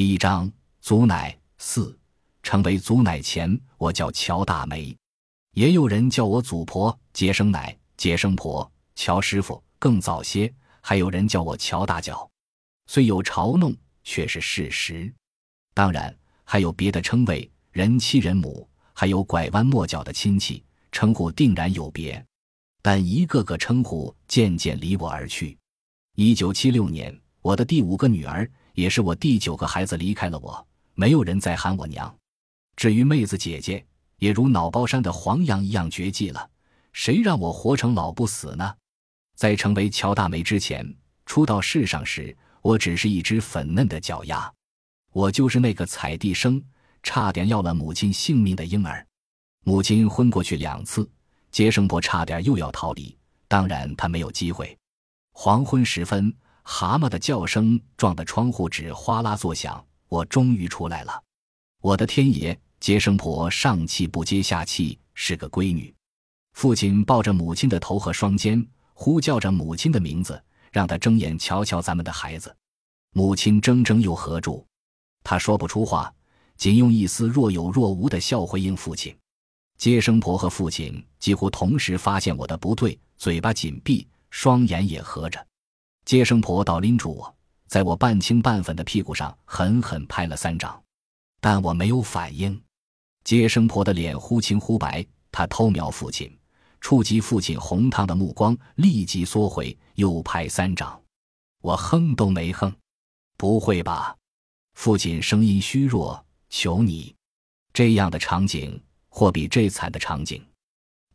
第一章祖奶四，成为祖奶前，我叫乔大梅，也有人叫我祖婆、接生奶、接生婆、乔师傅。更早些，还有人叫我乔大脚，虽有嘲弄，却是事实。当然，还有别的称谓，人妻、人母，还有拐弯抹角的亲戚称呼，定然有别。但一个个称呼渐渐离我而去。一九七六年，我的第五个女儿，也是我第九个孩子离开了我，没有人再喊我娘。至于妹子姐姐，也如脑包山的黄杨一样绝迹了。谁让我活成老不死呢？在成为乔大梅之前，初到世上时，我只是一只粉嫩的脚丫，我就是那个踩地生，差点要了母亲性命的婴儿。母亲昏过去两次。接生婆差点又要逃离，当然她没有机会。黄昏时分，蛤蟆的叫声撞得窗户纸哗啦作响。我终于出来了。我的天爷！接生婆上气不接下气，是个闺女。父亲抱着母亲的头和双肩，呼叫着母亲的名字，让她睁眼瞧瞧咱们的孩子。母亲怔怔又合住，她说不出话，仅用一丝若有若无的笑回应父亲。接生婆和父亲几乎同时发现我的不对，嘴巴紧闭，双眼也合着。接生婆倒拎住我，在我半青半粉的屁股上狠狠拍了三掌，但我没有反应。接生婆的脸忽青忽白，她偷瞄父亲，触及父亲红烫的目光，立即缩回，又拍三掌。我哼都没哼。不会吧？父亲声音虚弱，求你，这样的场景。或比这惨的场景，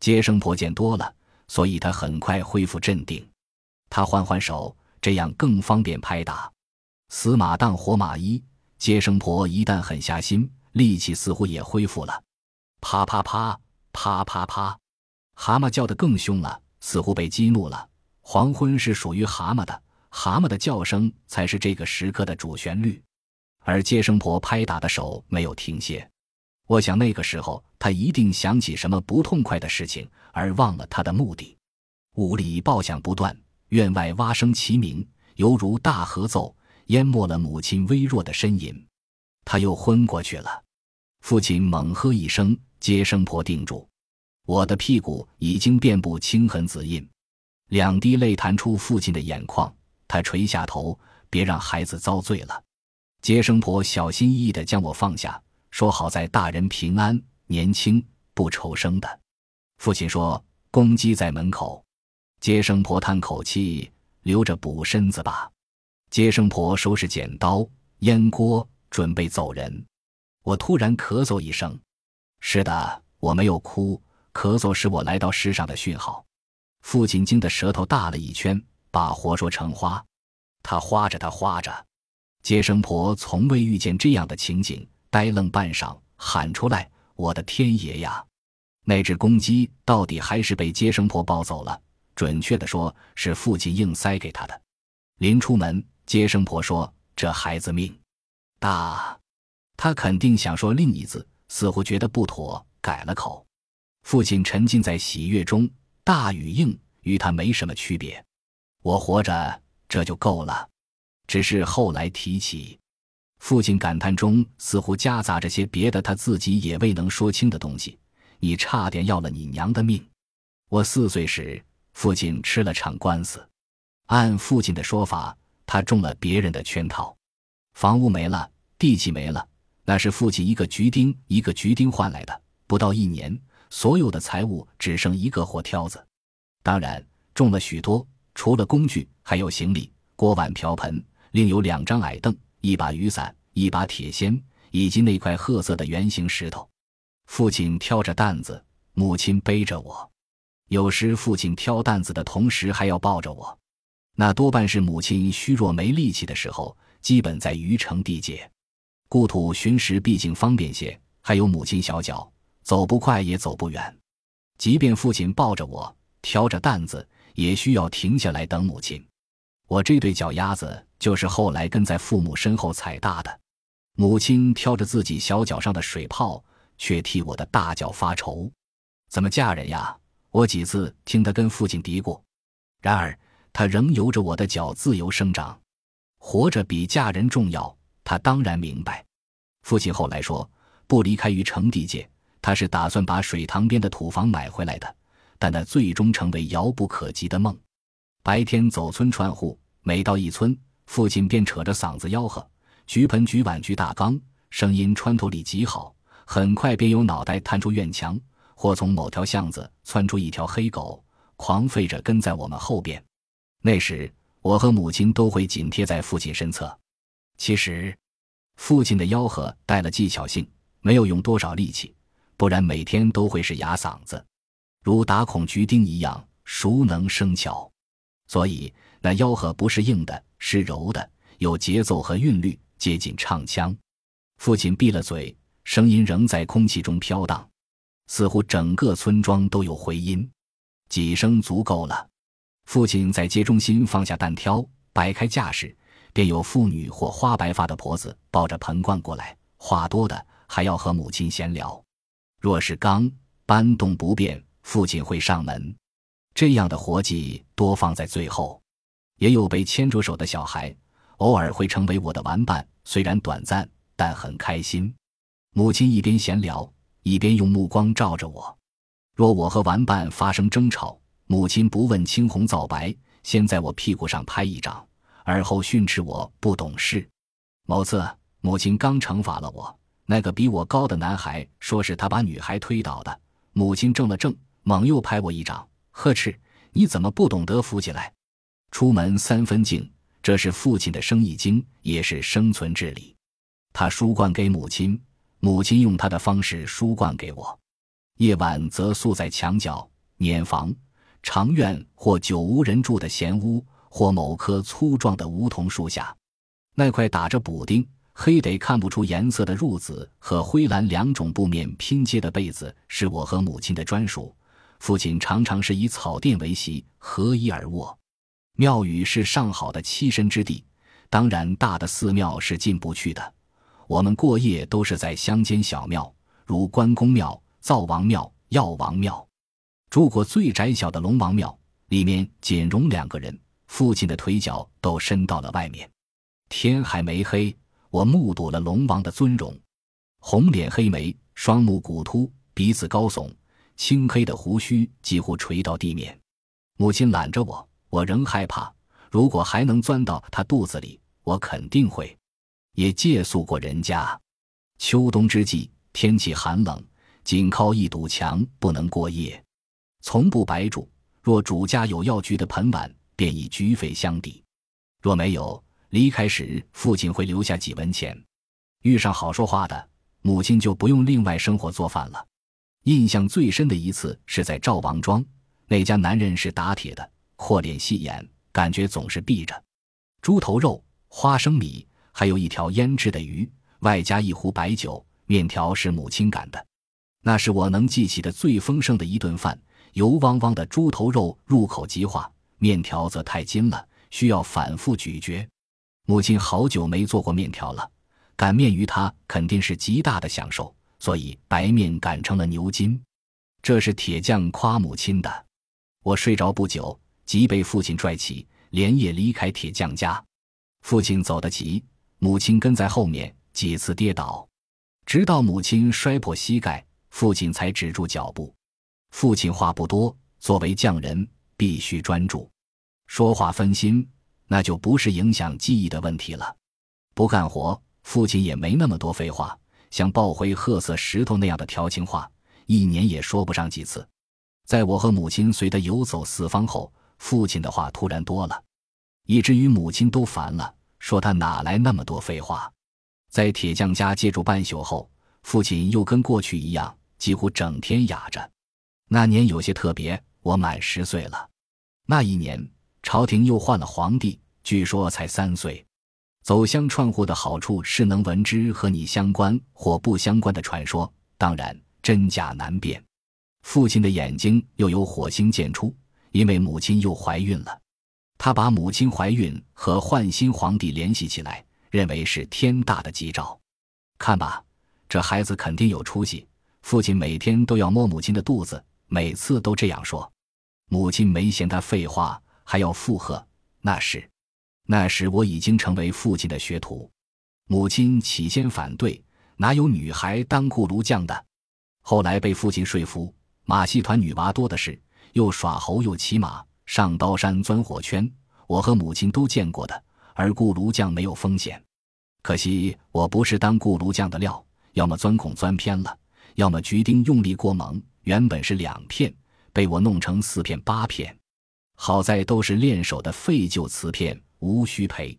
接生婆见多了，所以她很快恢复镇定。他换换手，这样更方便拍打。死马当活马医，接生婆一旦狠下心，力气似乎也恢复了。啪啪啪，啪啪啪，蛤蟆叫得更凶了，似乎被激怒了。黄昏是属于蛤蟆的，蛤蟆的叫声才是这个时刻的主旋律。而接生婆拍打的手没有停歇。我想那个时候，他一定想起什么不痛快的事情，而忘了他的目的。屋里爆响不断，院外蛙声齐鸣，犹如大合奏，淹没了母亲微弱的呻吟。他又昏过去了。父亲猛喝一声，接生婆定住。我的屁股已经遍布青痕紫印，两滴泪弹出父亲的眼眶。他垂下头，别让孩子遭罪了。接生婆小心翼翼地将我放下。说好在大人平安、年轻、不愁生的。父亲说：“公鸡在门口。”接生婆叹口气，留着补身子吧。接生婆收拾剪刀、烟锅，准备走人。我突然咳嗽一声。是的，我没有哭，咳嗽是我来到世上的讯号。父亲惊得舌头大了一圈，把活说成花。他花着，他花着。接生婆从未遇见这样的情景。呆愣半晌，喊出来：“我的天爷呀！那只公鸡到底还是被接生婆抱走了。准确的说，是父亲硬塞给他的。临出门，接生婆说：‘这孩子命大。’他肯定想说另一字，似乎觉得不妥，改了口。父亲沉浸在喜悦中，大与硬与他没什么区别。我活着，这就够了。只是后来提起。”父亲感叹中似乎夹杂着些别的，他自己也未能说清的东西。你差点要了你娘的命。我四岁时，父亲吃了场官司。按父亲的说法，他中了别人的圈套，房屋没了，地契没了，那是父亲一个橘丁一个橘丁换来的。不到一年，所有的财物只剩一个活挑子。当然，中了许多，除了工具，还有行李、锅碗瓢盆，另有两张矮凳。一把雨伞，一把铁锨，以及那块褐色的圆形石头。父亲挑着担子，母亲背着我。有时父亲挑担子的同时还要抱着我，那多半是母亲虚弱没力气的时候。基本在余城地界，故土寻食毕竟方便些。还有母亲小脚，走不快也走不远。即便父亲抱着我，挑着担子，也需要停下来等母亲。我这对脚丫子。就是后来跟在父母身后踩大的，母亲挑着自己小脚上的水泡，却替我的大脚发愁。怎么嫁人呀？我几次听他跟父亲嘀咕。然而他仍由着我的脚自由生长。活着比嫁人重要，他当然明白。父亲后来说，不离开于城地界，他是打算把水塘边的土房买回来的，但那最终成为遥不可及的梦。白天走村串户，每到一村，父亲便扯着嗓子吆喝：“举盆举碗举大缸！”声音穿透力极好，很快便有脑袋探出院墙，或从某条巷子窜出一条黑狗，狂吠着跟在我们后边。那时，我和母亲都会紧贴在父亲身侧。其实。父亲的吆喝带了技巧性，没有用多少力气，不然每天都会是哑嗓子，如打孔菊钉一样，熟能生巧。所以那吆喝不是硬的，是柔的，有节奏和韵律，接近唱腔。父亲闭了嘴，声音仍在空气中飘荡，似乎整个村庄都有回音。几声足够了。父亲在街中心放下担挑，摆开架势。便有妇女或花白发的婆子抱着盆罐过来，话多的还要和母亲闲聊。若是刚搬动不便，父亲会上门。这样的活计多放在最后。也有被牵着手的小孩，偶尔会成为我的玩伴，虽然短暂，但很开心。母亲一边闲聊，一边用目光照着我。若我和玩伴发生争吵，母亲不问青红皂白，先在我屁股上拍一掌。而后训斥我不懂事。某次，母亲刚惩罚了我，那个比我高的男孩说是他把女孩推倒的。母亲怔了怔，猛又拍我一掌，呵斥：“你怎么不懂得扶起来？”出门三分敬，这是父亲的生意经，也是生存之理。他输灌给母亲，母亲用他的方式输灌给我。夜晚则宿在墙角、碾房、长院或久无人住的闲屋。或某棵粗壮的梧桐树下，那块打着补丁、黑得看不出颜色的褥子和灰蓝两种布面拼接的被子，是我和母亲的专属。父亲常常是以草垫为席，合衣而卧。庙宇是上好的栖身之地，当然大的寺庙是进不去的。我们过夜都是在乡间小庙，如关公庙、灶王庙、药王庙。住过最窄小的龙王庙，里面仅容两个人。父亲的腿脚都伸到了外面，天还没黑，我目睹了龙王的尊容：红脸黑眉，双目骨突，鼻子高耸，青黑的胡须几乎垂到地面。母亲揽着我，我仍害怕。如果还能钻到他肚子里，我肯定会。也借宿过人家，秋冬之际，天气寒冷，仅靠一堵墙不能过夜，从不白住。若主家有药具的盆碗。便以菊费相抵，若没有离开时，父亲会留下几文钱。遇上好说话的，母亲就不用另外生火做饭了。印象最深的一次是在赵王庄，那家男人是打铁的，阔脸细眼，感觉总是闭着。猪头肉、花生米，还有一条腌制的鱼，外加一壶白酒，面条是母亲擀的，那是我能记起的最丰盛的一顿饭。油汪汪的猪头肉入口即化。面条则太筋了，需要反复咀嚼。母亲好久没做过面条了，擀面于她肯定是极大的享受，所以白面擀成了牛筋。这是铁匠夸母亲的。我睡着不久，即被父亲拽起，连夜离开铁匠家。父亲走得急，母亲跟在后面，几次跌倒，直到母亲摔破膝盖，父亲才止住脚步。父亲话不多，作为匠人。必须专注，说话分心，那就不是影响记忆的问题了。不干活，父亲也没那么多废话，像抱回褐色石头那样的调情话，一年也说不上几次。在我和母亲随他游走四方后，父亲的话突然多了，以至于母亲都烦了，说他哪来那么多废话。在铁匠家借住半宿后，父亲又跟过去一样，几乎整天哑着。那年有些特别。我满十岁了，那一年朝廷又换了皇帝，据说才三岁。走乡串户的好处是能闻之和你相关或不相关的传说，当然真假难辨。父亲的眼睛又有火星溅出，因为母亲又怀孕了。他把母亲怀孕和换新皇帝联系起来，认为是天大的吉兆。看吧，这孩子肯定有出息。父亲每天都要摸母亲的肚子，每次都这样说。母亲没嫌他废话，还要附和。那时，那时我已经成为父亲的学徒。母亲起先反对，哪有女孩当锅炉匠的？后来被父亲说服，马戏团女娃多的是，又耍猴又骑马，上刀山钻火圈，我和母亲都见过的。而锅炉匠没有风险，可惜我不是当锅炉匠的料，要么钻孔钻偏了，要么橘钉用力过猛，原本是两片，被我弄成四片八片。好在都是练手的废旧瓷片，无需赔。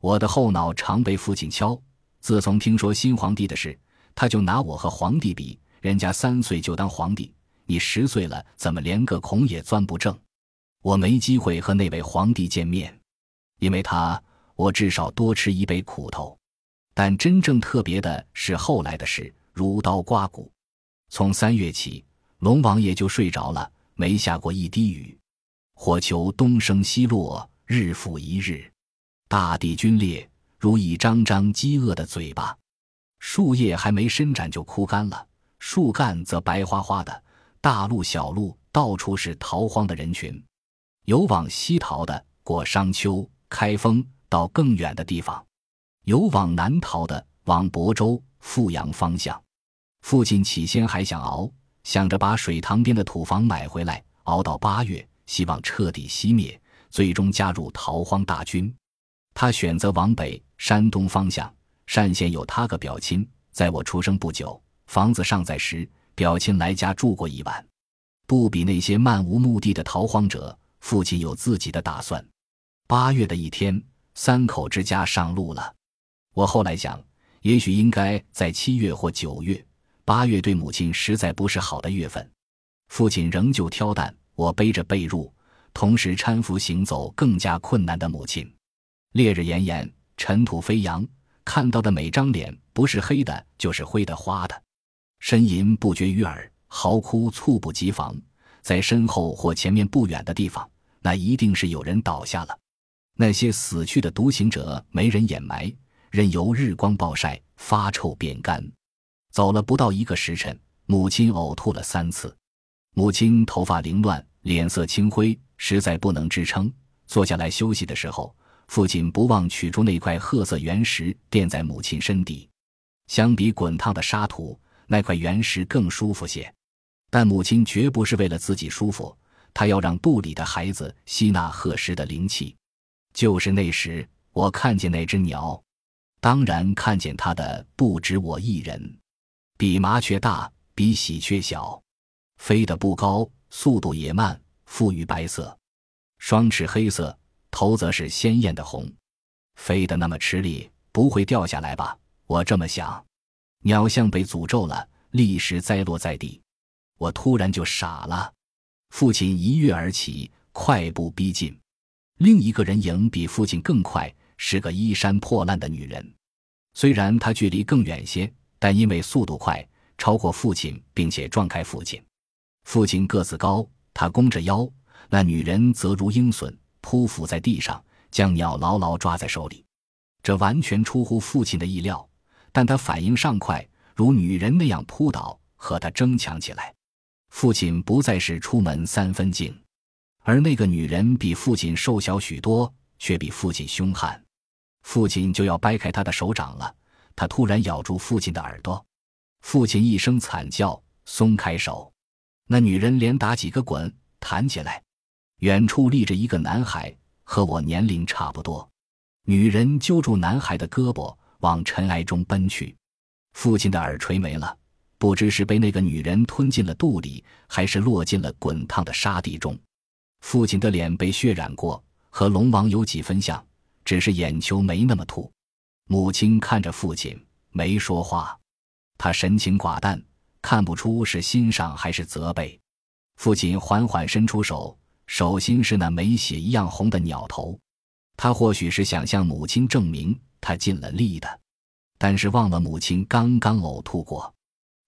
我的后脑常被父亲敲。自从听说新皇帝的事，他就拿我和皇帝比，人家三岁就当皇帝，你十岁了，怎么连个孔也钻不正？我没机会和那位皇帝见面，因为他。我至少多吃一杯苦头，但真正特别的是后来的事，如刀刮骨。从三月起，龙王爷就睡着了，没下过一滴雨。火球东升西落，日复一日，大地龟裂，如一张张饥饿的嘴巴。树叶还没伸展就枯干了，树干则白花花的。大路小路到处是逃荒的人群，有往西逃的，过商丘、开封。到更远的地方，有往南逃的，往亳州、阜阳方向。父亲起先还想熬，想着把水塘边的土房买回来，熬到八月，希望彻底熄灭，最终加入逃荒大军。他选择往北，山东方向。单县有他个表亲，在我出生不久，房子尚在时，表亲来家住过一晚。不比那些漫无目的的逃荒者，父亲有自己的打算。八月的一天。三口之家上路了。我后来想，也许应该在七月或九月。八月对母亲实在不是好的月份。父亲仍旧挑担，我背着被褥，同时搀扶行走更加困难的母亲。烈日炎炎，尘土飞扬，看到的每张脸不是黑的，就是灰的花的。呻吟不绝于耳，嚎哭猝不及防。在身后或前面不远的地方，那一定是有人倒下了。那些死去的独行者没人掩埋，任由日光暴晒，发臭变干。走了不到一个时辰，母亲呕吐了三次。母亲头发凌乱，脸色青灰，实在不能支撑。坐下来休息的时候，父亲不忘取出那块褐色原石垫在母亲身底。相比滚烫的沙土，那块原石更舒服些。但母亲绝不是为了自己舒服，她要让肚里的孩子吸纳褐石的灵气。就是那时，我看见那只鸟，当然看见它的不止我一人，比麻雀大，比喜鹊小，飞得不高，速度也慢，富于白色，双翅黑色，头则是鲜艳的红，飞得那么吃力，不会掉下来吧？我这么想，鸟像被诅咒了，立时栽落在地。我突然就傻了。父亲一跃而起，快步逼近。另一个人影比父亲更快，是个衣衫破烂的女人。虽然她距离更远些，但因为速度快，超过父亲，并且撞开父亲。父亲个子高，他弓着腰；那女人则如鹰隼，匍匐在地上，将鸟牢牢抓在手里。这完全出乎父亲的意料，但他反应尚快，如女人那样扑倒，和他争抢起来。父亲不再是出门三分敬。而那个女人比父亲瘦小许多，却比父亲凶悍。父亲就要掰开她的手掌了，她突然咬住父亲的耳朵。父亲一声惨叫，松开手。那女人连打几个滚，弹起来。远处立着一个男孩，和我年龄差不多。女人揪住男孩的胳膊，往尘埃中奔去。父亲的耳垂没了，不知是被那个女人吞进了肚里，还是落进了滚烫的沙地中。父亲的脸被血染过，和龙王有几分像，只是眼球没那么凸。母亲看着父亲，没说话。他神情寡淡，看不出是欣赏还是责备。父亲缓缓伸出手，手心是那没血一样红的鸟头。他或许是想向母亲证明他尽了力的，但是忘了母亲刚刚呕吐过。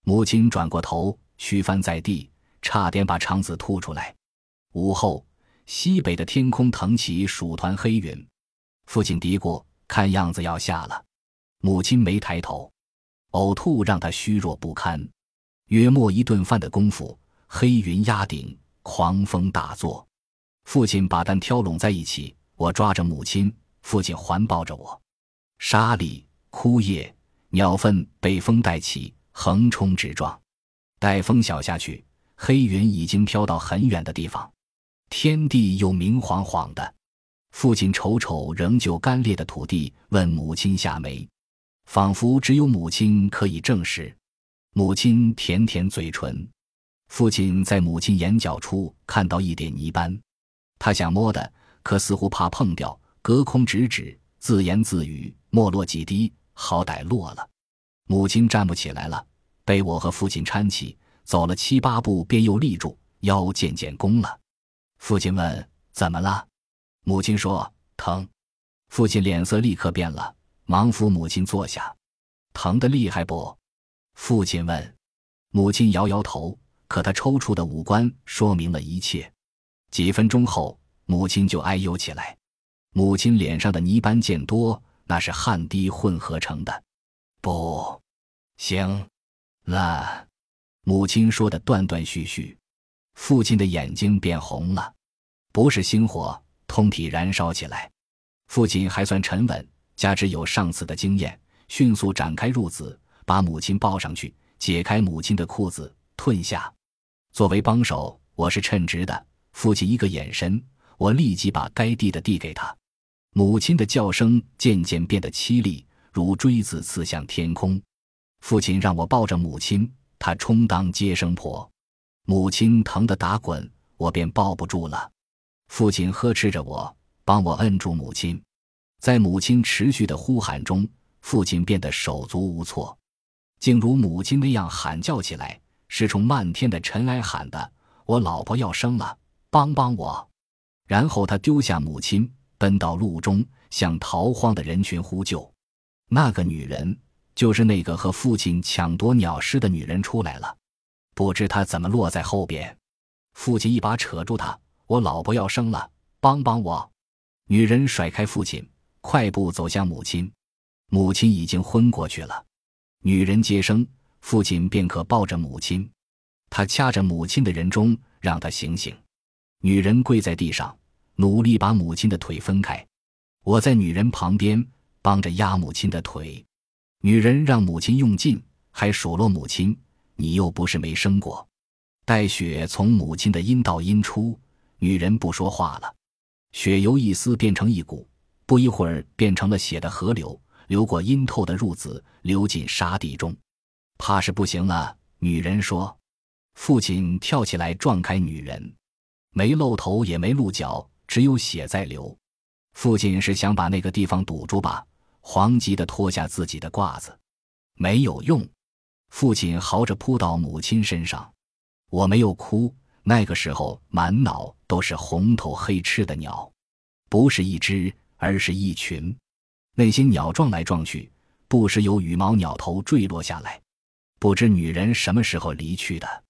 母亲转过头，虚翻在地，差点把肠子吐出来。午后，西北的天空腾起数团黑云。父亲嘀咕：“看样子要下了。”母亲没抬头，呕吐让他虚弱不堪。约莫一顿饭的功夫，黑云压顶，狂风大作。父亲把蛋挑拢在一起，我抓着母亲，父亲环抱着我。沙里枯叶、鸟粪被风带起，横冲直撞。待风小下去，黑云已经飘到很远的地方，天地又明晃晃的。父亲瞅瞅仍旧干裂的土地，问母亲夏梅，仿佛只有母亲可以证实。母亲舔舔嘴唇。父亲在母亲眼角处看到一点泥斑，他想摸的，可似乎怕碰掉，隔空指指，自言自语：“没落几滴，好歹落了。”母亲站不起来了，被我和父亲搀起，走了七八步，便又立住，腰渐渐弓了。父亲问：“怎么了？”母亲说：“疼。”父亲脸色立刻变了，忙扶母亲坐下。“疼得厉害不？”父亲问。母亲摇摇头。可他抽搐的五官说明了一切。几分钟后，母亲就哎呦起来。母亲脸上的泥斑渐多，那是汗滴混合成的。不行了，母亲说的断断续续。父亲的眼睛变红了，不是星火，通体燃烧起来。父亲还算沉稳，加之有上次的经验，迅速展开褥子，把母亲抱上去，解开母亲的裤子，褪下。作为帮手，我是称职的。父亲一个眼神，我立即把该递的递给他。母亲的叫声渐渐变得凄厉，如锥子刺向天空。父亲让我抱着母亲，他充当接生婆。母亲疼得打滚，我便抱不住了。父亲呵斥着我，帮我摁住母亲。在母亲持续的呼喊中，父亲变得手足无措，竟如母亲那样喊叫起来。是冲漫天的尘埃喊的：“我老婆要生了，帮帮我！”然后他丢下母亲，奔到路中，向逃荒的人群呼救。那个女人就是那个和父亲抢夺鸟尸的女人出来了，不知她怎么落在后边。父亲一把扯住她：“我老婆要生了，帮帮我！”女人甩开父亲，快步走向母亲。母亲已经昏过去了。女人接生。父亲便可抱着母亲，他掐着母亲的人中，让她醒醒。女人跪在地上，努力把母亲的腿分开。我在女人旁边帮着压母亲的腿。女人让母亲用劲，还数落母亲：“你又不是没生过。”待血从母亲的阴道阴出，女人不说话了。血由一丝变成一股，不一会儿变成了血的河流，流过阴透的褥子，流进沙地中。怕是不行了，女人说。父亲跳起来撞开女人，没露头也没露脚，只有血在流。父亲是想把那个地方堵住吧？惶急的脱下自己的褂子，没有用。父亲嚎着扑到母亲身上，我没有哭。那个时候满脑都是红头黑翅的鸟，不是一只，而是一群。那些鸟撞来撞去，不时有羽毛鸟头坠落下来。不知女人什么时候离去的，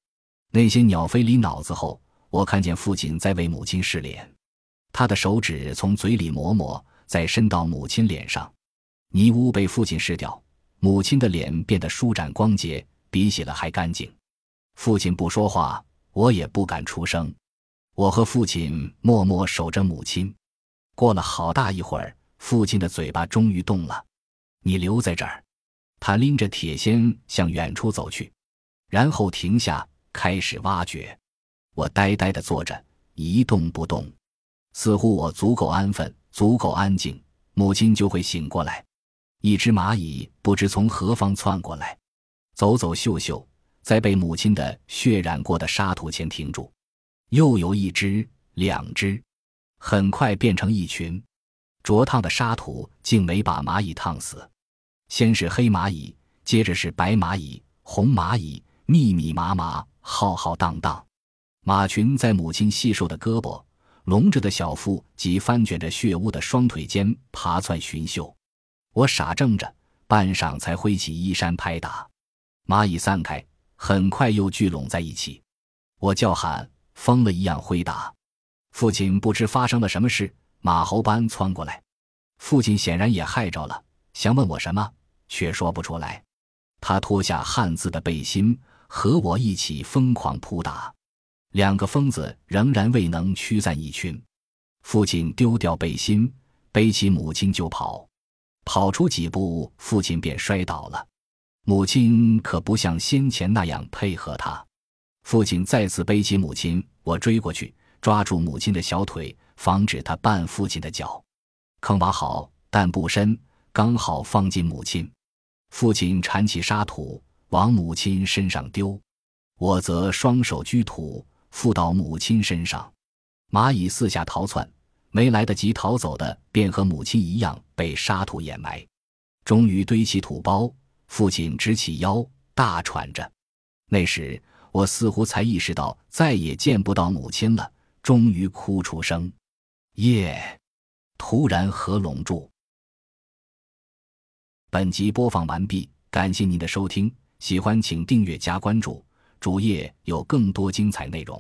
那些鸟飞离脑子后，我看见父亲在为母亲试脸，他的手指从嘴里抹抹，再伸到母亲脸上，泥污被父亲试掉，母亲的脸变得舒展光洁，比洗了还干净。父亲不说话，我也不敢出声，我和父亲默默守着母亲。过了好大一会儿，父亲的嘴巴终于动了，你留在这儿。他拎着铁锨向远处走去，然后停下，开始挖掘。我呆呆地坐着，一动不动，似乎我足够安分，足够安静，母亲就会醒过来。一只蚂蚁不知从何方窜过来，走走嗅嗅，在被母亲的血染过的沙土前停住。又有一只，两只，很快变成一群。灼烫的沙土竟没把蚂蚁烫死。先是黑蚂蚁，接着是白蚂蚁、红蚂蚁，密密麻麻，浩浩荡荡。马群在母亲细瘦的胳膊、隆着的小腹及翻卷着血污的双腿间爬窜寻嗅。我傻怔着，半晌才挥起衣衫拍打。蚂蚁散开，很快又聚拢在一起。我叫喊，疯了一样挥打。父亲不知发生了什么事，马猴般窜过来。父亲显然也害着了，想问我什么。却说不出来。他脱下汉字的背心，和我一起疯狂扑打。两个疯子仍然未能驱散一群。父亲丢掉背心，背起母亲就跑。跑出几步，父亲便摔倒了。母亲可不像先前那样配合他。父亲再次背起母亲，我追过去，抓住母亲的小腿，防止他绊父亲的脚。坑挖好，但不深，刚好放进母亲。父亲铲起沙土往母亲身上丢，我则双手掬土覆到母亲身上。蚂蚁四下逃窜，没来得及逃走的，便和母亲一样被沙土掩埋。终于堆起土包，父亲直起腰，大喘着。那时。我似乎才意识到再也见不到母亲了，终于哭出声。夜突然合拢住。本集播放完毕，感谢您的收听，喜欢请订阅加关注，主页有更多精彩内容。